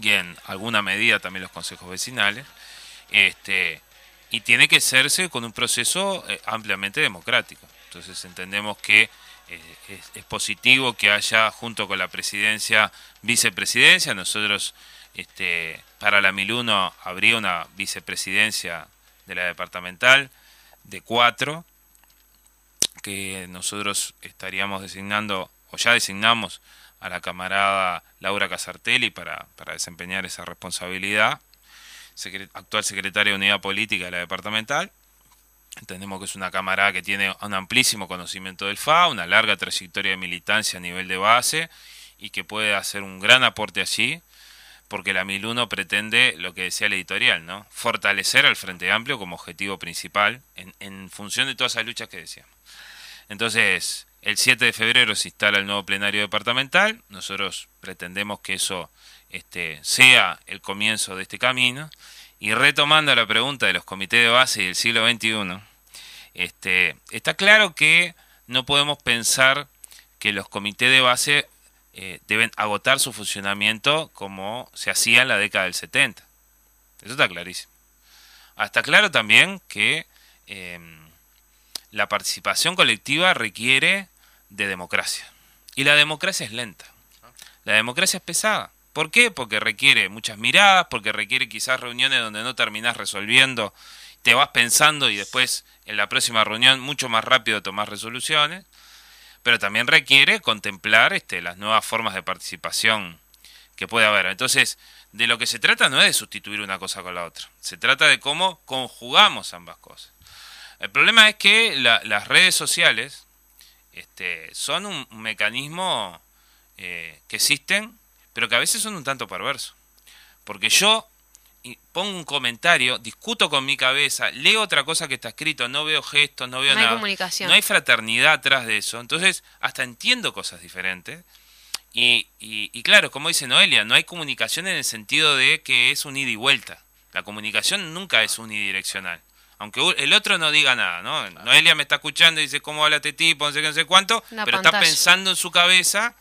y en alguna medida también los consejos vecinales, este, y tiene que hacerse con un proceso eh, ampliamente democrático. Entonces entendemos que eh, es, positivo que haya junto con la presidencia vicepresidencia. Nosotros este, para la 1001 habría una vicepresidencia de la departamental de cuatro que nosotros estaríamos designando o ya designamos a la camarada Laura Casartelli para, para desempeñar esa responsabilidad, actual secretaria de Unidad Política de la departamental. Entendemos que es una cámara que tiene un amplísimo conocimiento del FA, una larga trayectoria de militancia a nivel de base y que puede hacer un gran aporte allí, porque la 1001 pretende lo que decía el editorial, ¿no? Fortalecer al Frente Amplio como objetivo principal en, en función de todas esas luchas que decíamos. Entonces, el 7 de febrero se instala el nuevo plenario departamental, nosotros pretendemos que eso este, sea el comienzo de este camino y retomando la pregunta de los comités de base del siglo XXI, este, está claro que no podemos pensar que los comités de base eh, deben agotar su funcionamiento como se hacía en la década del 70. Eso está clarísimo. Ah, está claro también que em, la participación colectiva requiere de democracia. Y la democracia es lenta. La democracia es pesada. ¿Por qué? Porque requiere muchas miradas, porque requiere quizás reuniones donde no terminás resolviendo, te vas pensando y después en la próxima reunión mucho más rápido tomás resoluciones, pero también requiere contemplar este, las nuevas formas de participación que puede haber. Entonces, de lo que se trata no es de sustituir una cosa con la otra, se trata de cómo conjugamos ambas cosas. El problema es que las redes sociales este, son un, mecanismo eh, que existen pero que a veces son un tanto perversos. Porque yo pongo un comentario, discuto con mi cabeza, leo otra cosa que está escrito, no veo gestos, no veo no nada. Hay comunicación. No hay fraternidad atrás de eso. Entonces, hasta entiendo cosas diferentes. Y, y, claro, como dice Noelia, no hay comunicación en el sentido de que es un ida y vuelta. La comunicación nunca es unidireccional. Aunque el otro no diga nada, ¿no? Noelia me está escuchando y dice, ¿cómo habla este tipo? No sé qué, no sé cuánto. pero está pensando en su cabeza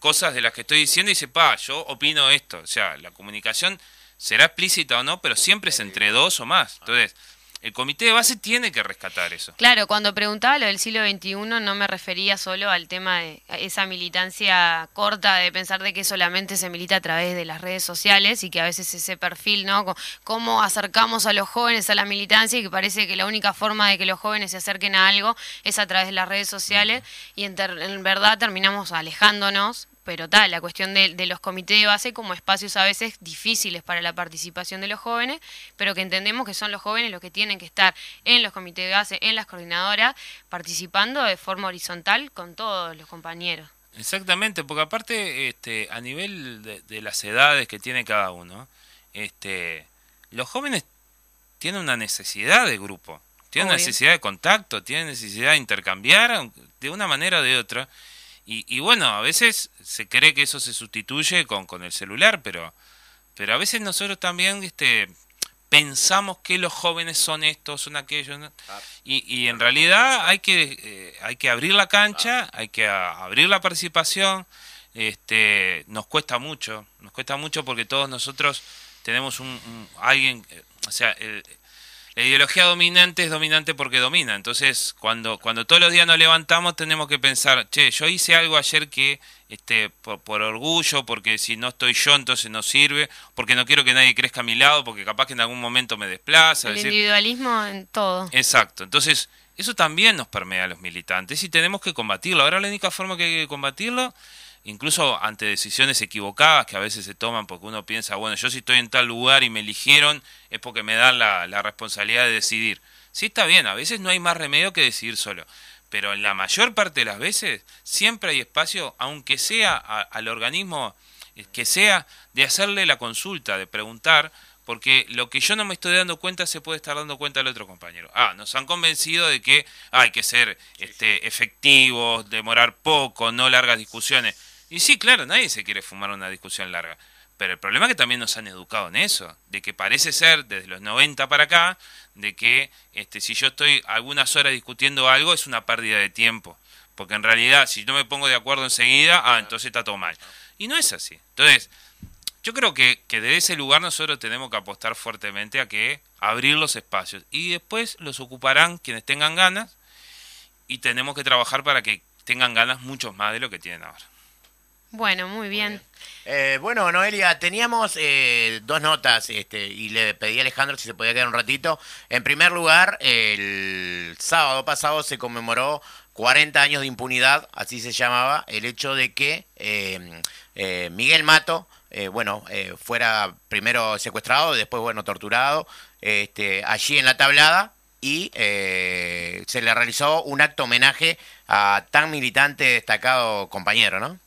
cosas de las que estoy diciendo y dice, pa, yo opino esto. O sea, la comunicación será explícita o no, pero siempre es entre dos o más. Entonces, el comité de base tiene que rescatar eso. Claro, cuando preguntaba lo del siglo XXI no me refería solo al tema de esa militancia corta de pensar de que solamente se milita a través de las redes sociales y que a veces ese perfil, ¿no? Cómo acercamos a los jóvenes a la militancia y que parece que la única forma de que los jóvenes se acerquen a algo es a través de las redes sociales y en, en verdad terminamos alejándonos pero tal, la cuestión de, los comités de base como espacios a veces difíciles para la participación de los jóvenes, pero que entendemos que son los jóvenes los que tienen que estar en los comités de base, en las coordinadoras, participando de forma horizontal con todos los compañeros. Exactamente, porque aparte, este, a nivel de, las edades que tiene cada uno, este, los jóvenes tienen una necesidad de grupo, tienen una necesidad de contacto, tienen necesidad de intercambiar de una manera o de otra. Y, bueno, a veces se cree que eso se sustituye con, con el celular, pero, pero a veces nosotros también este, pensamos que los jóvenes son estos, son aquellos, y, y, en realidad hay que, eh, hay que abrir la cancha, hay que abrir la participación, este, nos cuesta mucho, nos cuesta mucho porque todos nosotros tenemos un, un alguien, eh, o sea, el, la ideología dominante es dominante porque domina. Entonces, cuando, cuando todos los días nos levantamos, tenemos que pensar, che, yo hice algo ayer que, este, por, orgullo, porque si no estoy yo, entonces no sirve, porque no quiero que nadie crezca a mi lado, porque capaz que en algún momento me desplaza. El individualismo en todo. Exacto. Entonces, eso también nos permea a los militantes y tenemos que combatirlo. Ahora la única forma que hay que combatirlo incluso ante decisiones equivocadas que a veces se toman porque uno piensa, bueno, yo si estoy en tal lugar y me eligieron es porque me dan la, la responsabilidad de decidir. Sí está bien, a veces no hay más remedio que decidir solo, pero en la mayor parte de las veces siempre hay espacio, aunque sea al organismo eh, que sea, de hacerle la consulta, de preguntar, porque lo que yo no me estoy dando cuenta se puede estar dando cuenta el otro compañero. Ah, nos han convencido de que hay que ser este, efectivos, demorar poco, no largas discusiones. Y sí, claro, nadie se quiere fumar una discusión larga. Pero el problema es que también nos han educado en eso, de que parece ser desde los 90 para acá, de que este, si yo estoy algunas horas discutiendo algo es una pérdida de tiempo. Porque en realidad, si no me pongo de acuerdo enseguida, ah, entonces está todo mal. Y no es así. Entonces, yo creo que, que desde ese lugar nosotros tenemos que apostar fuertemente a que abrir los espacios y después los ocuparán quienes tengan ganas y tenemos que trabajar para que tengan ganas muchos más de lo que tienen ahora. Bueno, muy bien. Eh, bueno, Noelia, teníamos eh, dos notas este, y le pedí a Alejandro si se podía quedar un ratito. En primer lugar, el sábado pasado se conmemoró 40 años de impunidad, así se llamaba, el hecho de que eh, Miguel Mato, bueno, fuera primero secuestrado, después, bueno, torturado, este, allí en la tablada, y se le realizó un acto homenaje a tan militante destacado compañero, ¿no?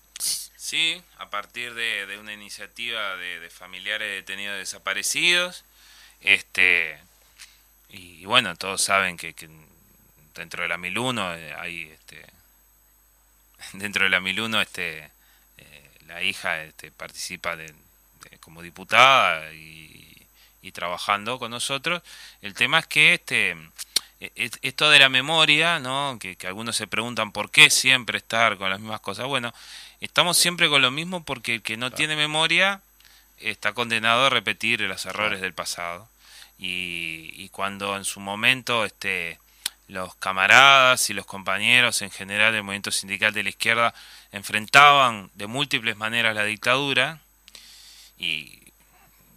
Sí, a partir de, una iniciativa de, familiares detenidos desaparecidos. Este, y, bueno, todos saben que, dentro de la 1001 eh, hay este, dentro de la 1001 este, eh, la hija este, participa de, como diputada y, y, trabajando con nosotros. El tema es que este esto de la memoria, ¿no? Que, que algunos se preguntan por qué siempre estar con las mismas cosas. Bueno, estamos siempre con lo mismo porque el que no tiene memoria está condenado a repetir los errores del pasado. Y, cuando en su momento este, los camaradas y los compañeros en general del movimiento sindical de la izquierda enfrentaban de múltiples maneras la dictadura, y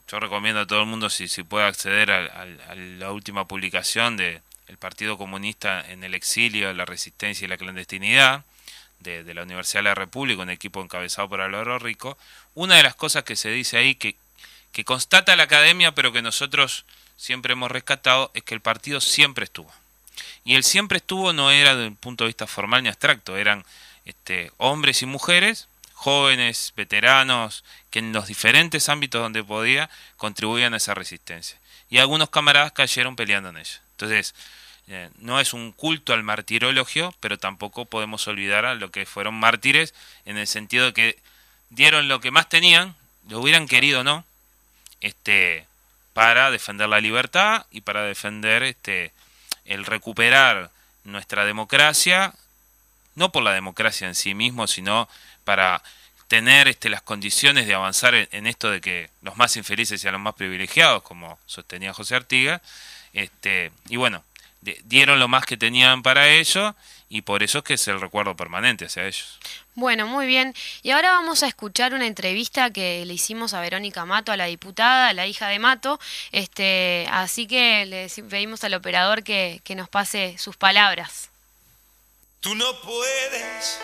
yo recomiendo a todo el mundo si, si puede acceder a, la última publicación de el Partido Comunista en el exilio, la resistencia y la clandestinidad, de, la Universidad de la República, un equipo encabezado por Álvaro Rico, una de las cosas que se dice ahí que, constata la academia, pero que nosotros siempre hemos rescatado, es que el partido siempre estuvo. Y el siempre estuvo no era desde un punto de vista formal ni abstracto, eran este, hombres y mujeres, jóvenes, veteranos, que en los diferentes ámbitos donde podía contribuían a esa resistencia. Y algunos camaradas cayeron peleando en ella. Entonces, eh, no es un culto al martirologio, pero tampoco podemos olvidar a lo que fueron mártires en el sentido de que dieron lo que más tenían, lo hubieran querido o no, este, para defender la libertad y para defender este, el recuperar nuestra democracia, no por la democracia en sí mismo, sino para tener este, las condiciones de avanzar en, esto de que los más infelices sean los más privilegiados, como sostenía José Artiga. Este, y bueno, dieron lo más que tenían para ello y por eso es que es el recuerdo permanente hacia ellos. Bueno, muy bien. Y ahora vamos a escuchar una entrevista que le hicimos a Verónica Mato, a la diputada, a la hija de Mato. Este, así que le pedimos al operador que, que nos pase sus palabras. Tú no puedes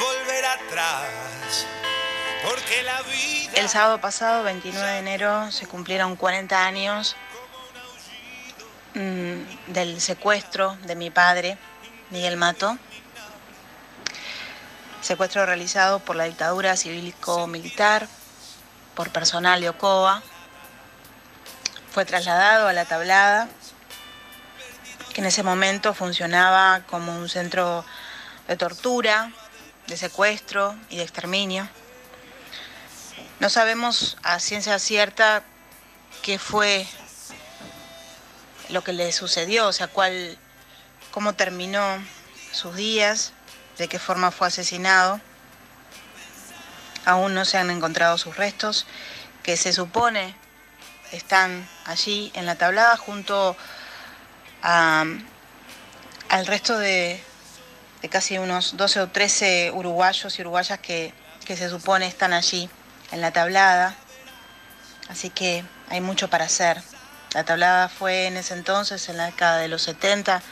volver atrás. Porque la vida... El sábado pasado, 29 de enero, se cumplieron 40 años Mm, del secuestro de mi padre, Miguel Mato. Secuestro realizado por la dictadura cívico-militar, por personal de Ocoa. Fue trasladado a la tablada, que en ese momento funcionaba como un centro de tortura, de secuestro y de exterminio. No sabemos a ciencia cierta qué fue lo que le sucedió, o sea, cuál, cómo terminó sus días, de qué forma fue asesinado. Aún no se han encontrado sus restos, que se supone están allí en la tablada junto al resto de, casi unos 12 o 13 uruguayos y uruguayas que, que se supone están allí en la tablada. Así que hay mucho para hacer. La tablada fue en ese entonces, en la década de los 70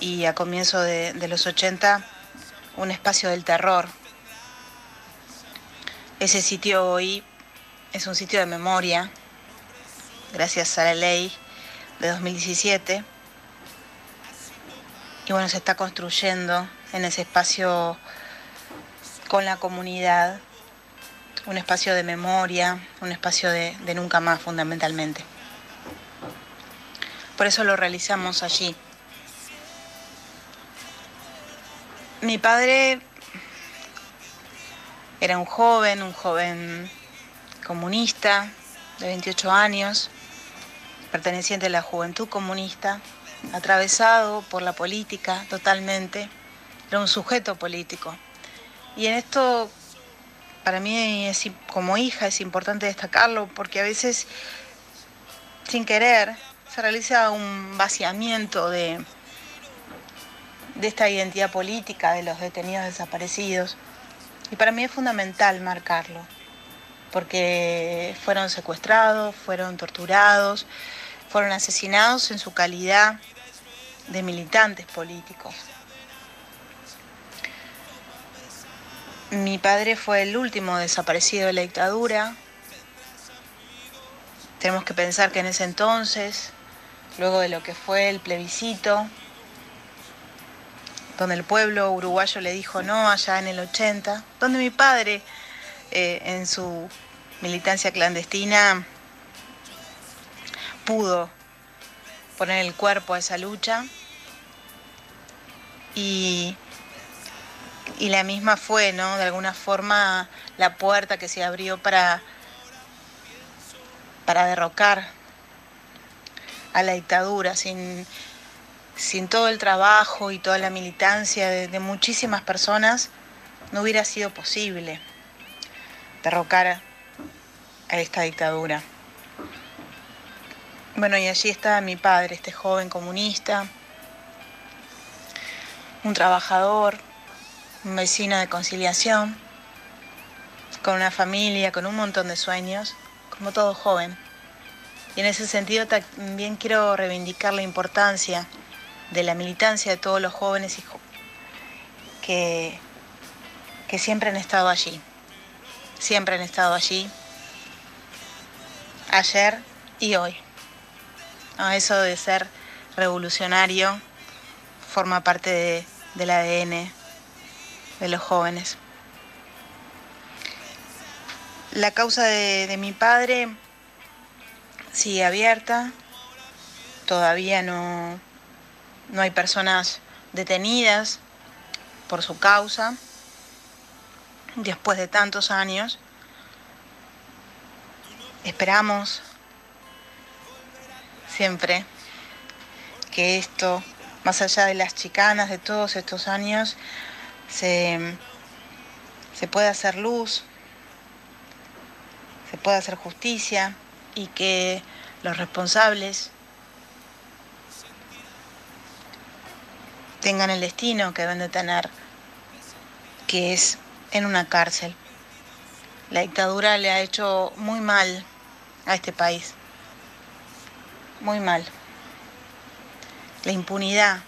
y a comienzo de, los 80, un espacio del terror, Ese sitio hoy es un sitio de memoria, gracias a la ley de 2017. Y bueno, se está construyendo en ese espacio con la comunidad, un espacio de memoria, un espacio de nunca más fundamentalmente. Por eso lo realizamos allí. Mi padre era un joven, un joven comunista de 28 años, perteneciente a la juventud comunista, atravesado por la política totalmente, era un sujeto político. Y en esto, para mí como hija es importante destacarlo porque a veces, sin querer, se realiza un vaciamiento de, de esta identidad política de los detenidos desaparecidos. Y para mí es fundamental marcarlo, porque fueron secuestrados, fueron torturados, fueron asesinados en su calidad de militantes políticos. Mi padre fue el último desaparecido de la dictadura. Tenemos que pensar que en ese entonces, luego de lo que fue el plebiscito, donde el pueblo uruguayo le dijo no allá en el 80, donde mi padre eh, en su militancia clandestina pudo poner el cuerpo a esa lucha y, y la misma fue, ¿no? De alguna forma la puerta que se abrió para, para derrocar a la dictadura sin sin todo el trabajo y toda la militancia de, muchísimas personas, no hubiera sido posible derrocar a esta dictadura. Bueno, y allí está mi padre, este joven comunista, un trabajador, un vecino de conciliación, con una familia, con un montón de sueños, como todo joven. Y en ese sentido también quiero reivindicar la importancia de la militancia de todos los jóvenes que, que siempre han estado allí, siempre han estado allí, ayer y hoy. eso de ser revolucionario forma parte del ADN de los jóvenes. La causa de, de mi padre sigue abierta, todavía no, no hay personas detenidas por su causa después de tantos años. Esperamos siempre que esto, más allá de las chicanas de todos estos años, se, se pueda hacer luz, se pueda hacer justicia y que los responsables tengan el destino que deben de tener, que es en una cárcel. La dictadura le ha hecho muy mal a este país, muy mal. La impunidad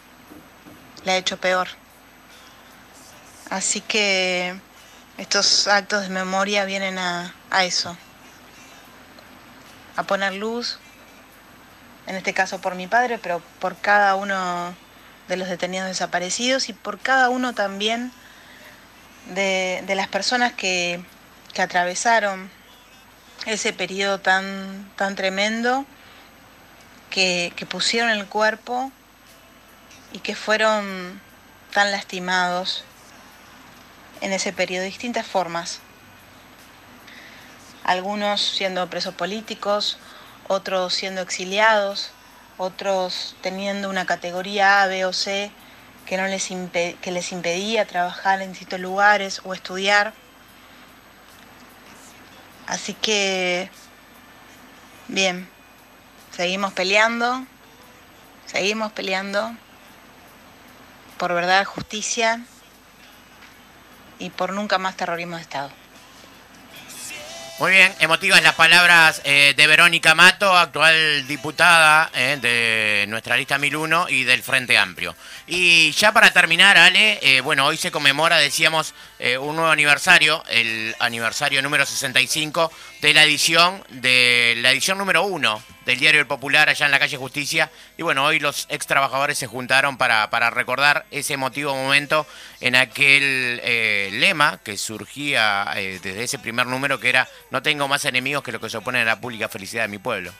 le ha hecho peor. Así que estos actos de memoria vienen a, a eso, a poner luz, en este caso por mi padre, pero por cada uno de los detenidos desaparecidos y por cada uno también de, las personas que, atravesaron ese periodo tan, tan tremendo, que, que pusieron el cuerpo y que fueron tan lastimados en ese periodo de distintas formas. Algunos siendo presos políticos, otros siendo exiliados, otros teniendo una categoría A, B o C que, no les, que les impedía trabajar en distintos lugares o estudiar. Así que, bien, seguimos peleando, seguimos peleando por verdad, justicia y por nunca más terrorismo de Estado. Muy bien, emotivas las palabras eh, de Verónica Mato, actual diputada eh, de nuestra lista 1001 y del Frente Amplio. Y ya para terminar, Ale, eh, bueno, hoy se conmemora, decíamos, un nuevo aniversario, el aniversario número 65 de la edición, de la edición número 1 del Diario El Popular allá en la calle Justicia. Y bueno, hoy los ex trabajadores se juntaron para, para recordar ese emotivo momento en aquel lema que surgía desde ese primer número que era no tengo más enemigos que lo que se oponen a la pública felicidad de mi pueblo.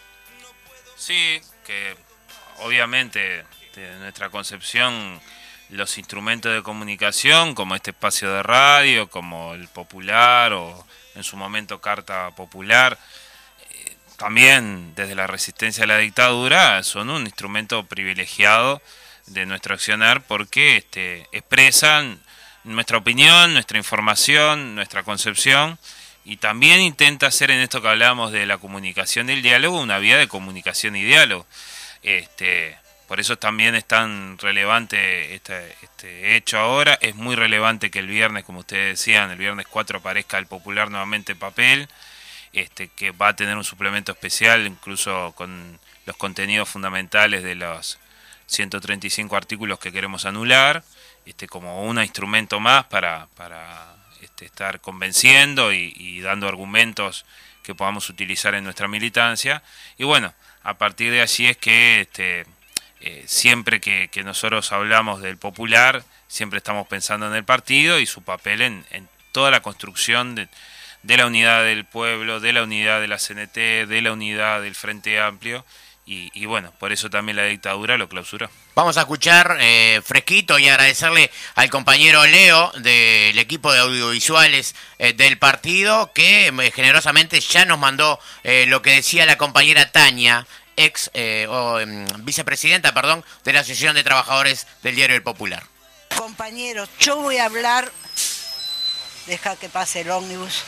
Sí, que obviamente de nuestra concepción los instrumentos de comunicación como este espacio de radio, como el popular o en su momento carta popular, eh, también desde la resistencia a la dictadura son un instrumento privilegiado de nuestro accionar porque este, expresan nuestra opinión, nuestra información, nuestra concepción y también intenta hacer en esto que hablamos de la comunicación del diálogo una vía de comunicación y diálogo. Este, por eso también es tan relevante este, hecho ahora. Es muy relevante que el viernes, como ustedes decían, el viernes 4 aparezca el popular nuevamente papel, este, que va a tener un suplemento especial, incluso con los contenidos fundamentales de los 135 artículos que queremos anular, este, como un instrumento más para, para este, estar convenciendo y, dando argumentos que podamos utilizar en nuestra militancia. Y bueno, a partir de allí es que este, eh, siempre que, nosotros hablamos del popular, siempre estamos pensando en el partido y su papel en, toda la construcción de, la unidad del pueblo, de la unidad de la CNT, de la unidad del Frente Amplio y, bueno, por eso también la dictadura lo clausuró. Vamos a escuchar eh, fresquito y agradecerle al compañero Leo del equipo de audiovisuales eh, del partido que generosamente ya nos mandó lo que decía la compañera Tania, ex o em, vicepresidenta, perdón, de la Asociación de Trabajadores del Diario El Popular. Compañeros, yo voy a hablar, deja que pase el ómnibus,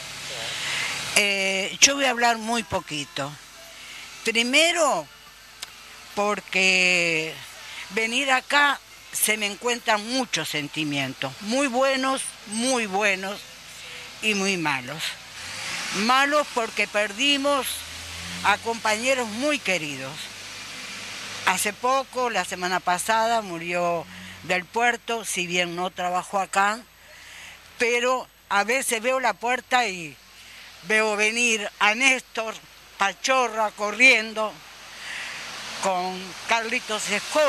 yo voy a hablar muy poquito. Primero, porque venir acá se me encuentran muchos sentimientos, muy buenos, muy buenos y muy malos. Malos porque perdimos a compañeros muy queridos. Hace poco, la semana pasada, murió del puerto, si bien no trabajó acá, pero a veces veo la puerta y veo venir a Néstor Pachorra corriendo con Carlitos Escola.